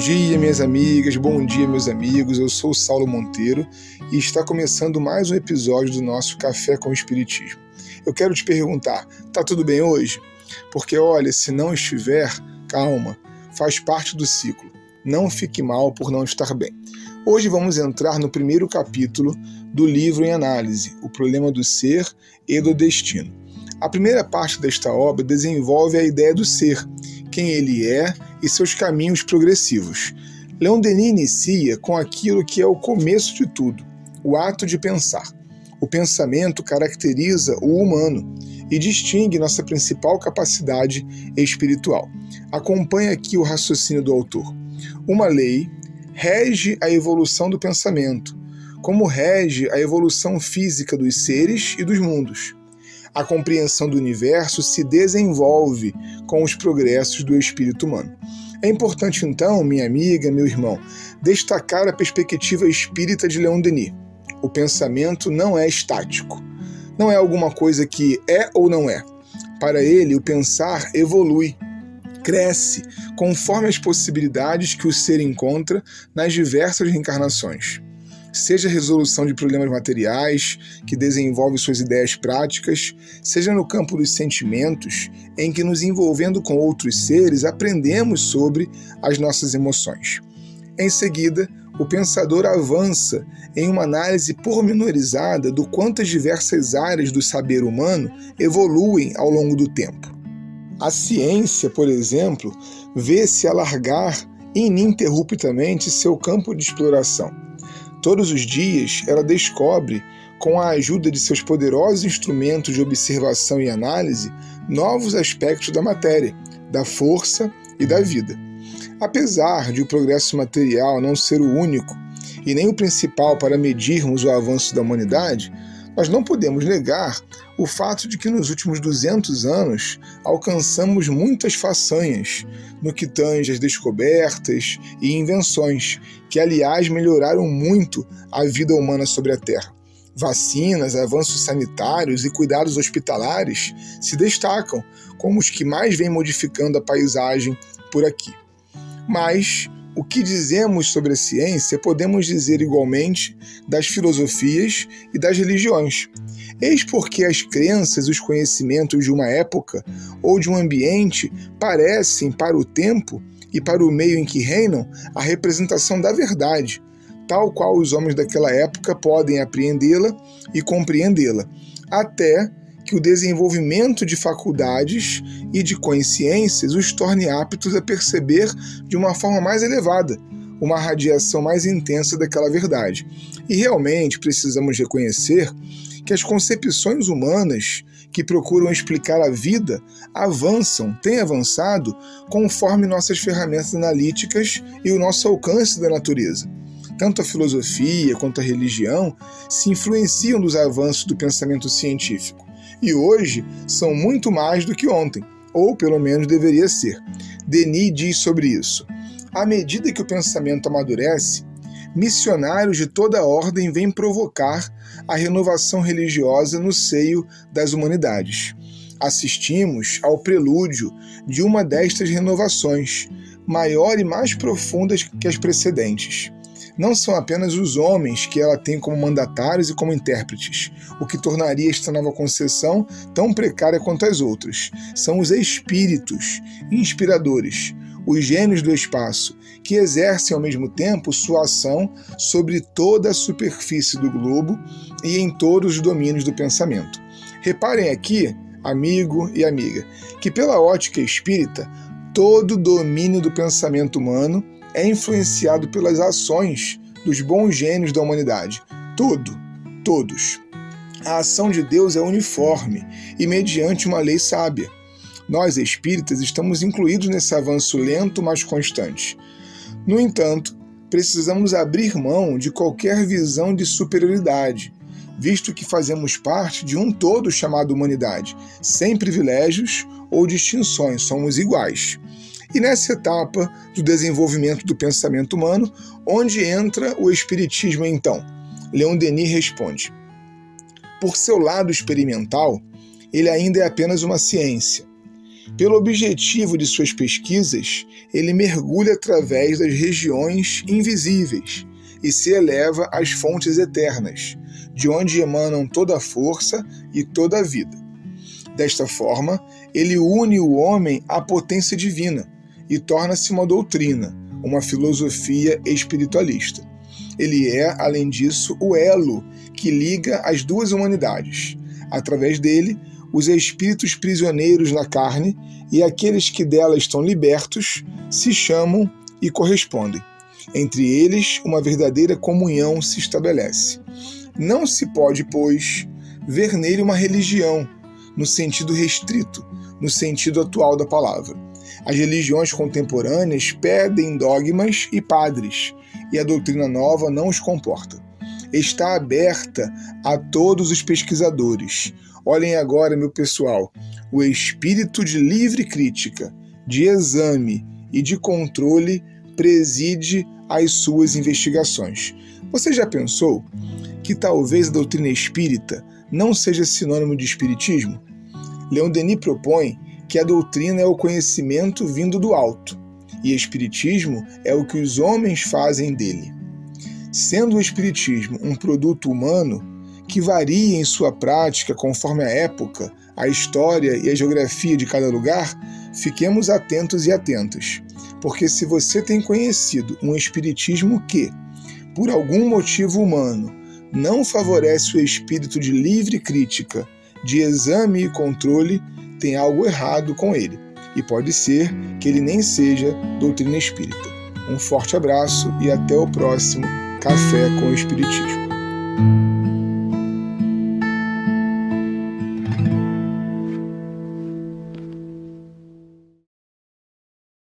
dia, minhas amigas, bom dia, meus amigos. Eu sou o Saulo Monteiro e está começando mais um episódio do nosso Café com o Espiritismo. Eu quero te perguntar: tá tudo bem hoje? Porque olha, se não estiver, calma, faz parte do ciclo. Não fique mal por não estar bem. Hoje vamos entrar no primeiro capítulo do livro em análise, O Problema do Ser e do Destino. A primeira parte desta obra desenvolve a ideia do ser, quem ele é e seus caminhos progressivos. Leon Denis inicia com aquilo que é o começo de tudo, o ato de pensar. O pensamento caracteriza o humano e distingue nossa principal capacidade espiritual. Acompanhe aqui o raciocínio do autor. Uma lei rege a evolução do pensamento, como rege a evolução física dos seres e dos mundos a compreensão do universo se desenvolve com os progressos do espírito humano. É importante, então, minha amiga, meu irmão, destacar a perspectiva espírita de Leon Denis. O pensamento não é estático. Não é alguma coisa que é ou não é. Para ele, o pensar evolui, cresce, conforme as possibilidades que o ser encontra nas diversas reencarnações seja resolução de problemas materiais, que desenvolve suas ideias práticas, seja no campo dos sentimentos, em que nos envolvendo com outros seres aprendemos sobre as nossas emoções. Em seguida, o pensador avança em uma análise pormenorizada do quanto as diversas áreas do saber humano evoluem ao longo do tempo. A ciência, por exemplo, vê-se alargar ininterruptamente seu campo de exploração Todos os dias ela descobre, com a ajuda de seus poderosos instrumentos de observação e análise, novos aspectos da matéria, da força e da vida. Apesar de o progresso material não ser o único e nem o principal para medirmos o avanço da humanidade, nós não podemos negar o fato de que nos últimos 200 anos alcançamos muitas façanhas no que tange às descobertas e invenções, que aliás melhoraram muito a vida humana sobre a Terra. Vacinas, avanços sanitários e cuidados hospitalares se destacam como os que mais vêm modificando a paisagem por aqui. Mas o que dizemos sobre a ciência podemos dizer igualmente das filosofias e das religiões. Eis porque as crenças e os conhecimentos de uma época ou de um ambiente parecem, para o tempo e para o meio em que reinam, a representação da verdade, tal qual os homens daquela época podem apreendê-la e compreendê-la, até que o desenvolvimento de faculdades e de consciências os torne aptos a perceber de uma forma mais elevada uma radiação mais intensa daquela verdade. E realmente precisamos reconhecer que as concepções humanas que procuram explicar a vida avançam, têm avançado conforme nossas ferramentas analíticas e o nosso alcance da natureza. Tanto a filosofia quanto a religião se influenciam dos avanços do pensamento científico e hoje são muito mais do que ontem, ou pelo menos deveria ser. Denis diz sobre isso. À medida que o pensamento amadurece, missionários de toda ordem vêm provocar a renovação religiosa no seio das humanidades. Assistimos ao prelúdio de uma destas renovações, maior e mais profundas que as precedentes não são apenas os homens que ela tem como mandatários e como intérpretes, o que tornaria esta nova concessão tão precária quanto as outras. São os espíritos inspiradores, os gênios do espaço, que exercem ao mesmo tempo sua ação sobre toda a superfície do globo e em todos os domínios do pensamento. Reparem aqui, amigo e amiga, que pela ótica espírita, todo domínio do pensamento humano é influenciado pelas ações dos bons gênios da humanidade. Tudo, todos. A ação de Deus é uniforme e mediante uma lei sábia. Nós, espíritas, estamos incluídos nesse avanço lento, mas constante. No entanto, precisamos abrir mão de qualquer visão de superioridade, visto que fazemos parte de um todo chamado humanidade, sem privilégios ou distinções, somos iguais e nessa etapa do desenvolvimento do pensamento humano, onde entra o Espiritismo então? Leon Denis responde: Por seu lado experimental, ele ainda é apenas uma ciência. Pelo objetivo de suas pesquisas, ele mergulha através das regiões invisíveis e se eleva às fontes eternas, de onde emanam toda a força e toda a vida. Desta forma, ele une o homem à potência divina e torna-se uma doutrina, uma filosofia espiritualista. Ele é, além disso, o elo que liga as duas humanidades. Através dele, os espíritos prisioneiros na carne e aqueles que dela estão libertos se chamam e correspondem. Entre eles, uma verdadeira comunhão se estabelece. Não se pode, pois, ver nele uma religião, no sentido restrito, no sentido atual da palavra. As religiões contemporâneas pedem dogmas e padres, e a doutrina nova não os comporta. Está aberta a todos os pesquisadores. Olhem agora, meu pessoal, o espírito de livre crítica, de exame e de controle preside as suas investigações. Você já pensou que talvez a doutrina espírita não seja sinônimo de espiritismo? Leon Denis propõe que a doutrina é o conhecimento vindo do alto e espiritismo é o que os homens fazem dele. Sendo o espiritismo um produto humano que varia em sua prática conforme a época, a história e a geografia de cada lugar, fiquemos atentos e atentas, porque se você tem conhecido um espiritismo que, por algum motivo humano, não favorece o espírito de livre crítica, de exame e controle, tem algo errado com ele. E pode ser que ele nem seja doutrina espírita. Um forte abraço e até o próximo Café com o Espiritismo.